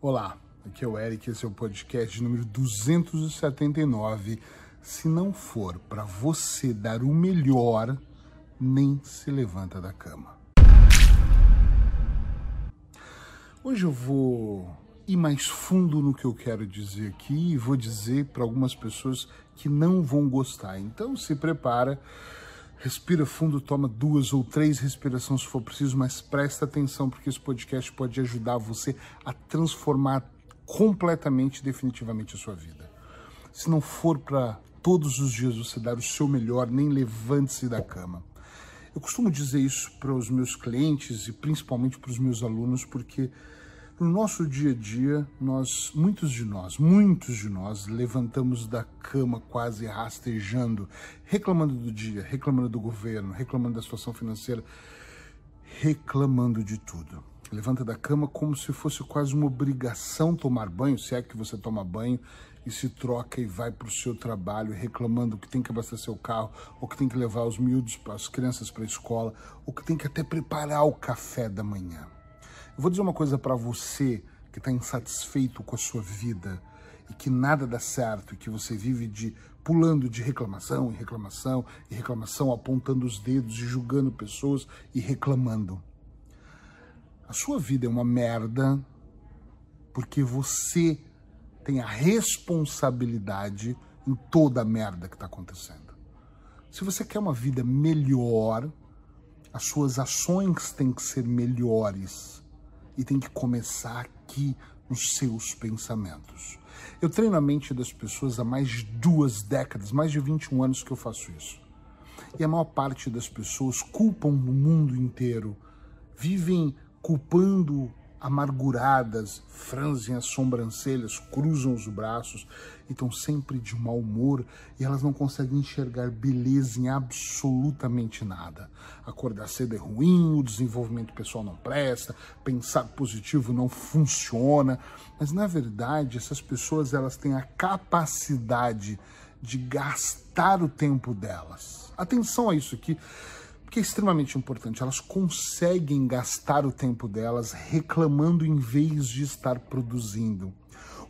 Olá, aqui é o Eric, esse é o podcast número 279. Se não for para você dar o melhor, nem se levanta da cama. Hoje eu vou ir mais fundo no que eu quero dizer aqui e vou dizer para algumas pessoas que não vão gostar. Então se prepara Respira fundo, toma duas ou três respirações se for preciso, mas presta atenção porque esse podcast pode ajudar você a transformar completamente, definitivamente a sua vida. Se não for para todos os dias você dar o seu melhor, nem levante-se da cama. Eu costumo dizer isso para os meus clientes e principalmente para os meus alunos, porque no nosso dia a dia, nós, muitos de nós, muitos de nós, levantamos da cama quase rastejando, reclamando do dia, reclamando do governo, reclamando da situação financeira, reclamando de tudo. Levanta da cama como se fosse quase uma obrigação tomar banho, se é que você toma banho, e se troca e vai para o seu trabalho reclamando que tem que abastecer o carro, ou que tem que levar os miúdos, as crianças para a escola, ou que tem que até preparar o café da manhã. Eu vou dizer uma coisa para você que está insatisfeito com a sua vida e que nada dá certo e que você vive de pulando de reclamação e reclamação e reclamação, apontando os dedos e julgando pessoas e reclamando. A sua vida é uma merda porque você tem a responsabilidade em toda a merda que está acontecendo. Se você quer uma vida melhor, as suas ações têm que ser melhores e tem que começar aqui nos seus pensamentos. Eu treino a mente das pessoas há mais de duas décadas, mais de 21 anos que eu faço isso. E a maior parte das pessoas culpam no mundo inteiro, vivem culpando amarguradas, franzem as sobrancelhas, cruzam os braços e estão sempre de mau humor e elas não conseguem enxergar beleza em absolutamente nada. Acordar cedo é ruim, o desenvolvimento pessoal não presta, pensar positivo não funciona, mas na verdade essas pessoas elas têm a capacidade de gastar o tempo delas. Atenção a isso aqui que é extremamente importante. Elas conseguem gastar o tempo delas reclamando em vez de estar produzindo.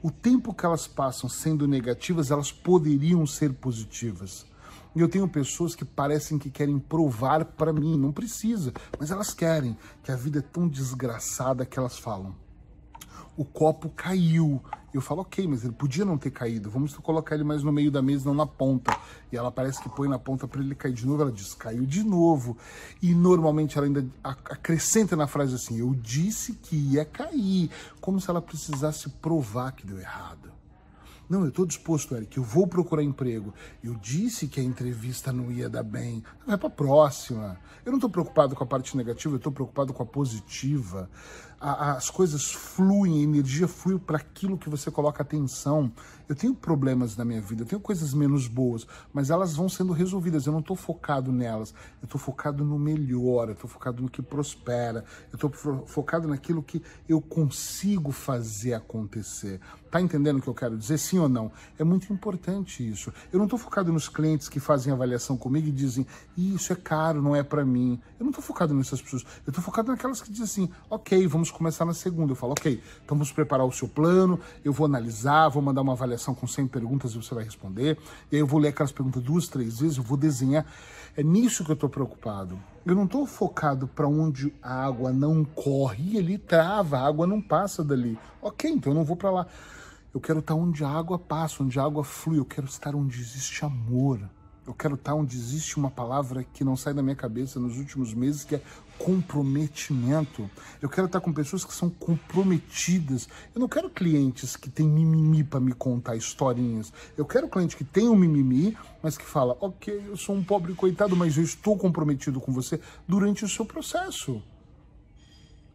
O tempo que elas passam sendo negativas, elas poderiam ser positivas. E eu tenho pessoas que parecem que querem provar para mim, não precisa, mas elas querem, que a vida é tão desgraçada que elas falam o copo caiu. Eu falo, ok, mas ele podia não ter caído. Vamos colocar ele mais no meio da mesa, não na ponta. E ela parece que põe na ponta para ele cair de novo. Ela diz, caiu de novo. E normalmente ela ainda acrescenta na frase assim: eu disse que ia cair. Como se ela precisasse provar que deu errado. Não, eu estou disposto, Eric, eu vou procurar emprego. Eu disse que a entrevista não ia dar bem. Vai para a próxima. Eu não estou preocupado com a parte negativa, eu estou preocupado com a positiva. A, as coisas fluem, a energia flui para aquilo que você coloca atenção. Eu tenho problemas na minha vida, eu tenho coisas menos boas, mas elas vão sendo resolvidas. Eu não estou focado nelas, eu estou focado no melhor, eu estou focado no que prospera, eu estou focado naquilo que eu consigo fazer acontecer. Tá entendendo o que eu quero dizer? Sim ou não? É muito importante isso. Eu não estou focado nos clientes que fazem avaliação comigo e dizem, isso é caro, não é para mim. Eu não estou focado nessas pessoas. Eu estou focado naquelas que dizem assim, ok, vamos começar na segunda. Eu falo, ok, então vamos preparar o seu plano, eu vou analisar, vou mandar uma avaliação com 100 perguntas e você vai responder. E aí eu vou ler aquelas perguntas duas, três vezes, eu vou desenhar. É nisso que eu estou preocupado. Eu não estou focado para onde a água não corre e ali trava, a água não passa dali. Ok, então eu não vou para lá. Eu quero estar onde a água passa, onde a água flui. Eu quero estar onde existe amor. Eu quero estar onde existe uma palavra que não sai da minha cabeça nos últimos meses, que é comprometimento. Eu quero estar com pessoas que são comprometidas. Eu não quero clientes que têm mimimi para me contar historinhas. Eu quero cliente que tem um mimimi, mas que fala: ok, eu sou um pobre coitado, mas eu estou comprometido com você durante o seu processo.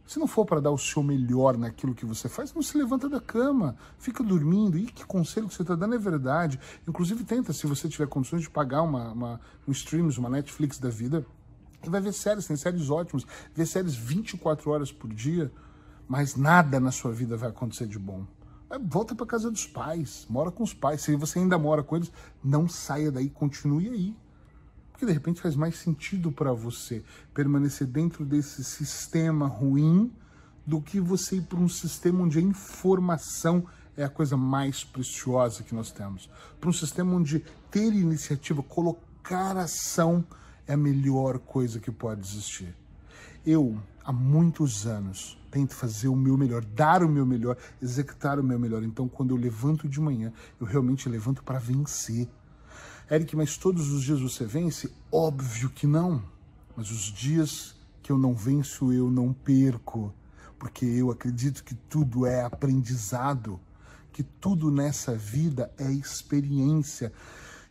Se não for para dar o seu melhor naquilo que você faz, não se levanta da cama, fica dormindo. E que conselho que você está dando é verdade. Inclusive, tenta, se você tiver condições de pagar uma, uma, um streams, uma Netflix da vida, e vai ver séries, tem séries ótimas, ver séries 24 horas por dia, mas nada na sua vida vai acontecer de bom. Volta para casa dos pais, mora com os pais. Se você ainda mora com eles, não saia daí, continue aí porque de repente faz mais sentido para você permanecer dentro desse sistema ruim do que você ir para um sistema onde a informação é a coisa mais preciosa que nós temos. Para um sistema onde ter iniciativa, colocar ação é a melhor coisa que pode existir. Eu, há muitos anos, tento fazer o meu melhor, dar o meu melhor, executar o meu melhor. Então, quando eu levanto de manhã, eu realmente levanto para vencer. Eric, mas todos os dias você vence? Óbvio que não. Mas os dias que eu não venço, eu não perco. Porque eu acredito que tudo é aprendizado que tudo nessa vida é experiência.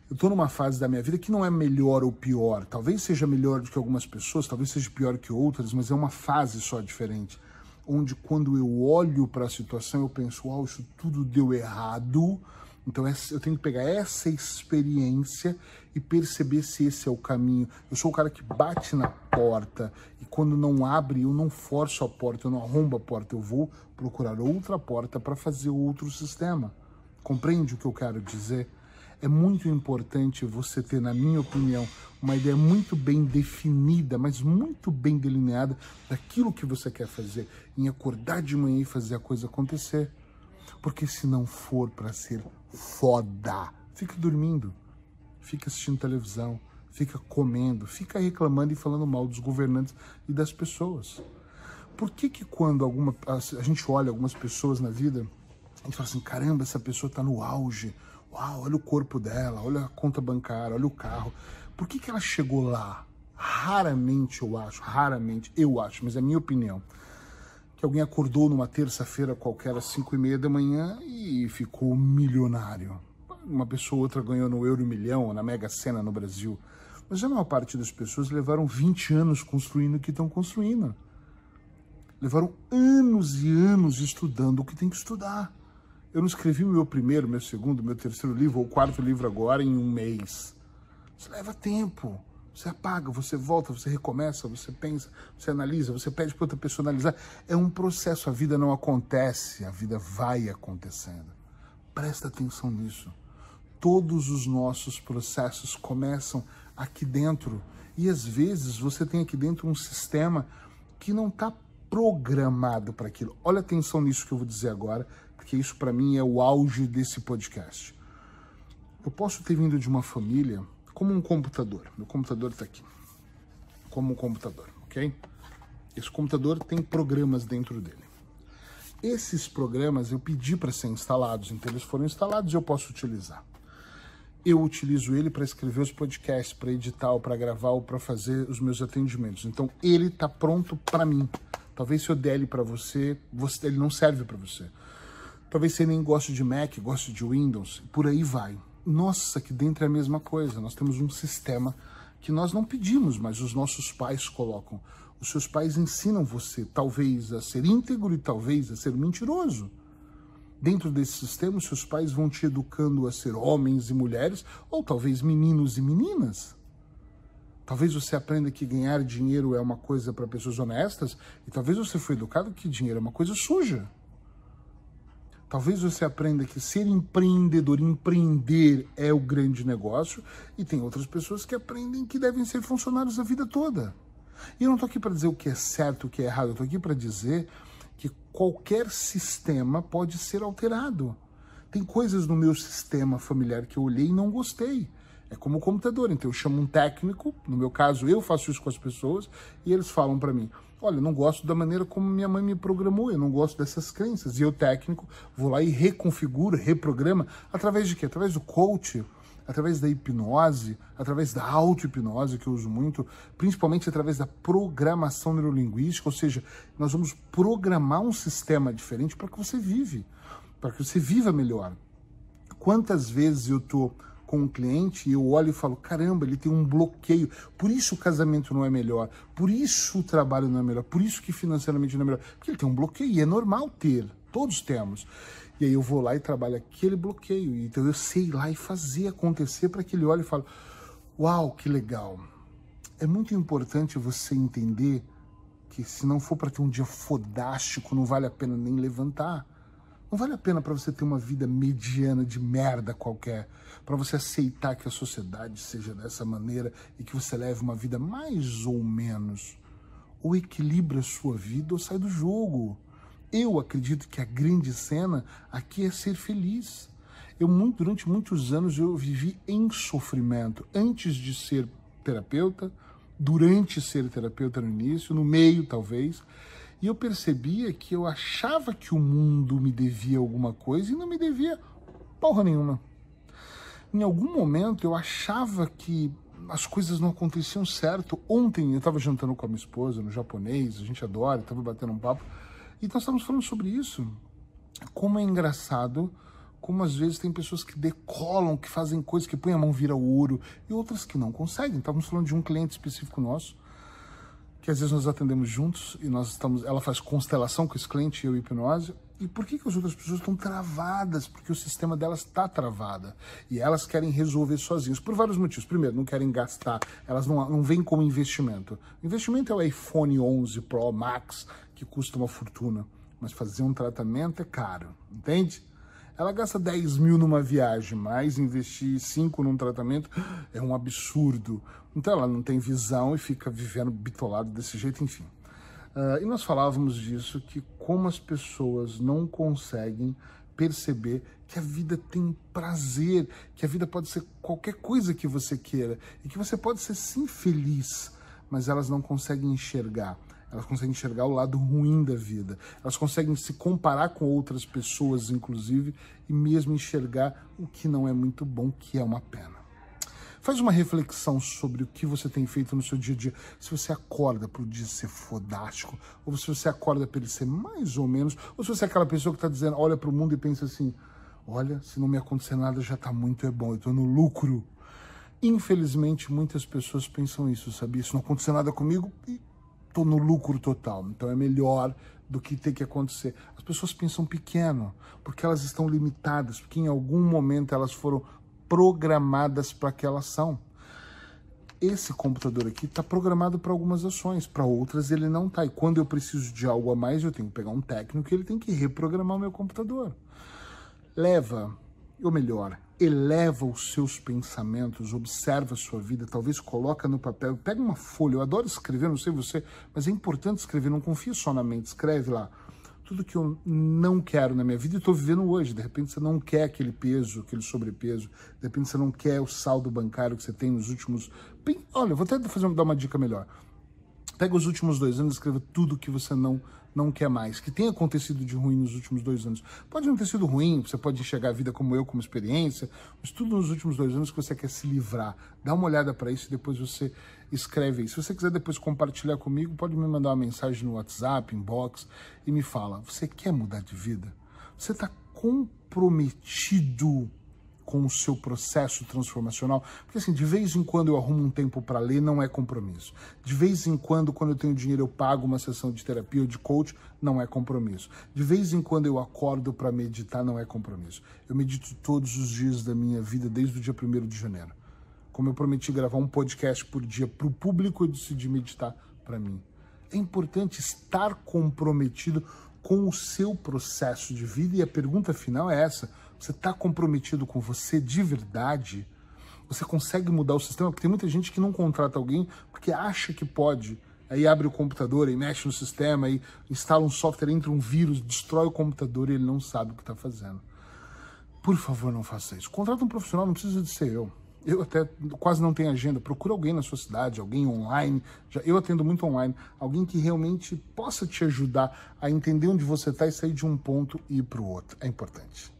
Eu estou numa fase da minha vida que não é melhor ou pior. Talvez seja melhor do que algumas pessoas, talvez seja pior que outras, mas é uma fase só diferente. Onde quando eu olho para a situação, eu penso, uau, isso tudo deu errado, então eu tenho que pegar essa experiência e perceber se esse é o caminho. Eu sou o cara que bate na porta e quando não abre, eu não forço a porta, eu não arrombo a porta, eu vou procurar outra porta para fazer outro sistema. Compreende o que eu quero dizer? É muito importante você ter, na minha opinião, uma ideia muito bem definida, mas muito bem delineada daquilo que você quer fazer, em acordar de manhã e fazer a coisa acontecer. Porque se não for para ser foda, fica dormindo, fica assistindo televisão, fica comendo, fica reclamando e falando mal dos governantes e das pessoas. Por que que quando alguma a gente olha algumas pessoas na vida, a gente fala assim, caramba, essa pessoa está no auge, uau, olha o corpo dela, olha a conta bancária, olha o carro. Por que que ela chegou lá? Raramente eu acho, raramente eu acho, mas é minha opinião que alguém acordou numa terça-feira qualquer às 5 e meia da manhã e ficou milionário. Uma pessoa ou outra ganhou no Euro Milhão, na Mega Sena no Brasil. Mas a maior parte das pessoas levaram 20 anos construindo o que estão construindo. Levaram anos e anos estudando o que tem que estudar. Eu não escrevi o meu primeiro, meu segundo, meu terceiro livro, ou quarto livro agora em um mês. Isso leva tempo. Você apaga, você volta, você recomeça, você pensa, você analisa, você pede para outra pessoa analisar. É um processo, a vida não acontece, a vida vai acontecendo. Presta atenção nisso. Todos os nossos processos começam aqui dentro. E às vezes você tem aqui dentro um sistema que não está programado para aquilo. Olha atenção nisso que eu vou dizer agora, porque isso para mim é o auge desse podcast. Eu posso ter vindo de uma família como um computador. Meu computador está aqui. Como um computador, ok? Esse computador tem programas dentro dele. Esses programas eu pedi para ser instalados, então eles foram instalados e eu posso utilizar. Eu utilizo ele para escrever os podcasts, para editar, ou para gravar, ou para fazer os meus atendimentos. Então ele está pronto para mim. Talvez se eu der ele para você, você, ele não serve para você. Talvez você nem goste de Mac, goste de Windows, por aí vai nossa, aqui dentro é a mesma coisa. Nós temos um sistema que nós não pedimos, mas os nossos pais colocam. Os seus pais ensinam você, talvez, a ser íntegro e talvez a ser mentiroso. Dentro desse sistema, os seus pais vão te educando a ser homens e mulheres, ou talvez meninos e meninas. Talvez você aprenda que ganhar dinheiro é uma coisa para pessoas honestas, e talvez você foi educado que dinheiro é uma coisa suja. Talvez você aprenda que ser empreendedor, empreender é o grande negócio, e tem outras pessoas que aprendem que devem ser funcionários a vida toda. E eu não estou aqui para dizer o que é certo, o que é errado, eu estou aqui para dizer que qualquer sistema pode ser alterado. Tem coisas no meu sistema familiar que eu olhei e não gostei. É como o computador, então eu chamo um técnico, no meu caso eu faço isso com as pessoas, e eles falam para mim: Olha, eu não gosto da maneira como minha mãe me programou, eu não gosto dessas crenças. E eu, técnico, vou lá e reconfiguro, reprograma, através de quê? Através do coach, através da hipnose, através da auto-hipnose, que eu uso muito, principalmente através da programação neurolinguística, ou seja, nós vamos programar um sistema diferente para que você vive, para que você viva melhor. Quantas vezes eu estou com um cliente e eu olho e falo: caramba, ele tem um bloqueio. Por isso o casamento não é melhor, por isso o trabalho não é melhor, por isso que financeiramente não é melhor. Porque ele tem um bloqueio e é normal ter, todos temos. E aí eu vou lá e trabalho aquele bloqueio. Então eu sei lá e fazer acontecer para que ele olhe e fale: uau, que legal. É muito importante você entender que se não for para ter um dia fodástico, não vale a pena nem levantar. Não vale a pena para você ter uma vida mediana de merda qualquer, para você aceitar que a sociedade seja dessa maneira e que você leve uma vida mais ou menos. ou equilibra a sua vida ou sai do jogo. Eu acredito que a grande cena aqui é ser feliz. Eu muito, durante muitos anos eu vivi em sofrimento antes de ser terapeuta, durante ser terapeuta no início, no meio talvez, e eu percebia que eu achava que o mundo me devia alguma coisa e não me devia porra nenhuma. Em algum momento eu achava que as coisas não aconteciam certo. Ontem eu estava jantando com a minha esposa no japonês, a gente adora, estava batendo um papo, e nós estávamos falando sobre isso. Como é engraçado como às vezes tem pessoas que decolam, que fazem coisas, que põem a mão vira ouro, e outras que não conseguem. Estávamos falando de um cliente específico nosso, que às vezes nós atendemos juntos, e nós estamos, ela faz constelação com esse cliente, eu e hipnose, e por que, que as outras pessoas estão travadas? Porque o sistema delas está travada. E elas querem resolver sozinhas, por vários motivos. Primeiro, não querem gastar, elas não, não vêm como investimento. O investimento é o iPhone 11 Pro Max, que custa uma fortuna. Mas fazer um tratamento é caro, entende? Ela gasta 10 mil numa viagem, mas investir 5 num tratamento é um absurdo. Então ela não tem visão e fica vivendo bitolado desse jeito, enfim. Uh, e nós falávamos disso, que como as pessoas não conseguem perceber que a vida tem prazer, que a vida pode ser qualquer coisa que você queira e que você pode ser sim feliz, mas elas não conseguem enxergar elas conseguem enxergar o lado ruim da vida, elas conseguem se comparar com outras pessoas, inclusive, e mesmo enxergar o que não é muito bom, que é uma pena. Faz uma reflexão sobre o que você tem feito no seu dia a dia. Se você acorda para o dia ser fodástico, ou se você acorda para ele ser mais ou menos, ou se você é aquela pessoa que está dizendo, olha para o mundo e pensa assim: olha, se não me acontecer nada já está muito é bom, eu estou no lucro. Infelizmente, muitas pessoas pensam isso, sabia? Se não acontecer nada comigo, estou no lucro total. Então é melhor do que ter que acontecer. As pessoas pensam pequeno, porque elas estão limitadas, porque em algum momento elas foram programadas para aquela ação. Esse computador aqui está programado para algumas ações, para outras ele não está. E quando eu preciso de algo a mais, eu tenho que pegar um técnico e ele tem que reprogramar o meu computador. Leva, ou melhor, eleva os seus pensamentos, observa a sua vida, talvez coloca no papel, pega uma folha, eu adoro escrever, não sei você, mas é importante escrever, não confia só na mente, escreve lá tudo que eu não quero na minha vida e estou vivendo hoje. De repente você não quer aquele peso, aquele sobrepeso, de repente você não quer o saldo bancário que você tem nos últimos. Olha, vou até fazer, dar uma dica melhor. Pega os últimos dois anos e escreva tudo que você não não quer mais, que tem acontecido de ruim nos últimos dois anos. Pode não ter sido ruim, você pode enxergar a vida como eu, como experiência, mas tudo nos últimos dois anos que você quer se livrar. Dá uma olhada para isso e depois você escreve aí. Se você quiser depois compartilhar comigo, pode me mandar uma mensagem no WhatsApp, inbox, e me fala: você quer mudar de vida? Você está comprometido com o seu processo transformacional. Porque assim, de vez em quando eu arrumo um tempo para ler, não é compromisso. De vez em quando, quando eu tenho dinheiro, eu pago uma sessão de terapia ou de coach, não é compromisso. De vez em quando eu acordo para meditar, não é compromisso. Eu medito todos os dias da minha vida, desde o dia 1 de janeiro. Como eu prometi gravar um podcast por dia para o público, eu decidi meditar para mim. É importante estar comprometido com o seu processo de vida e a pergunta final é essa você está comprometido com você de verdade? Você consegue mudar o sistema? Porque tem muita gente que não contrata alguém porque acha que pode. Aí abre o computador e mexe no sistema e instala um software, entra um vírus, destrói o computador e ele não sabe o que está fazendo. Por favor, não faça isso. Contrata um profissional, não precisa de ser eu. Eu até quase não tenho agenda. Procura alguém na sua cidade, alguém online. Já, eu atendo muito online. Alguém que realmente possa te ajudar a entender onde você está e sair de um ponto e ir para o outro. É importante.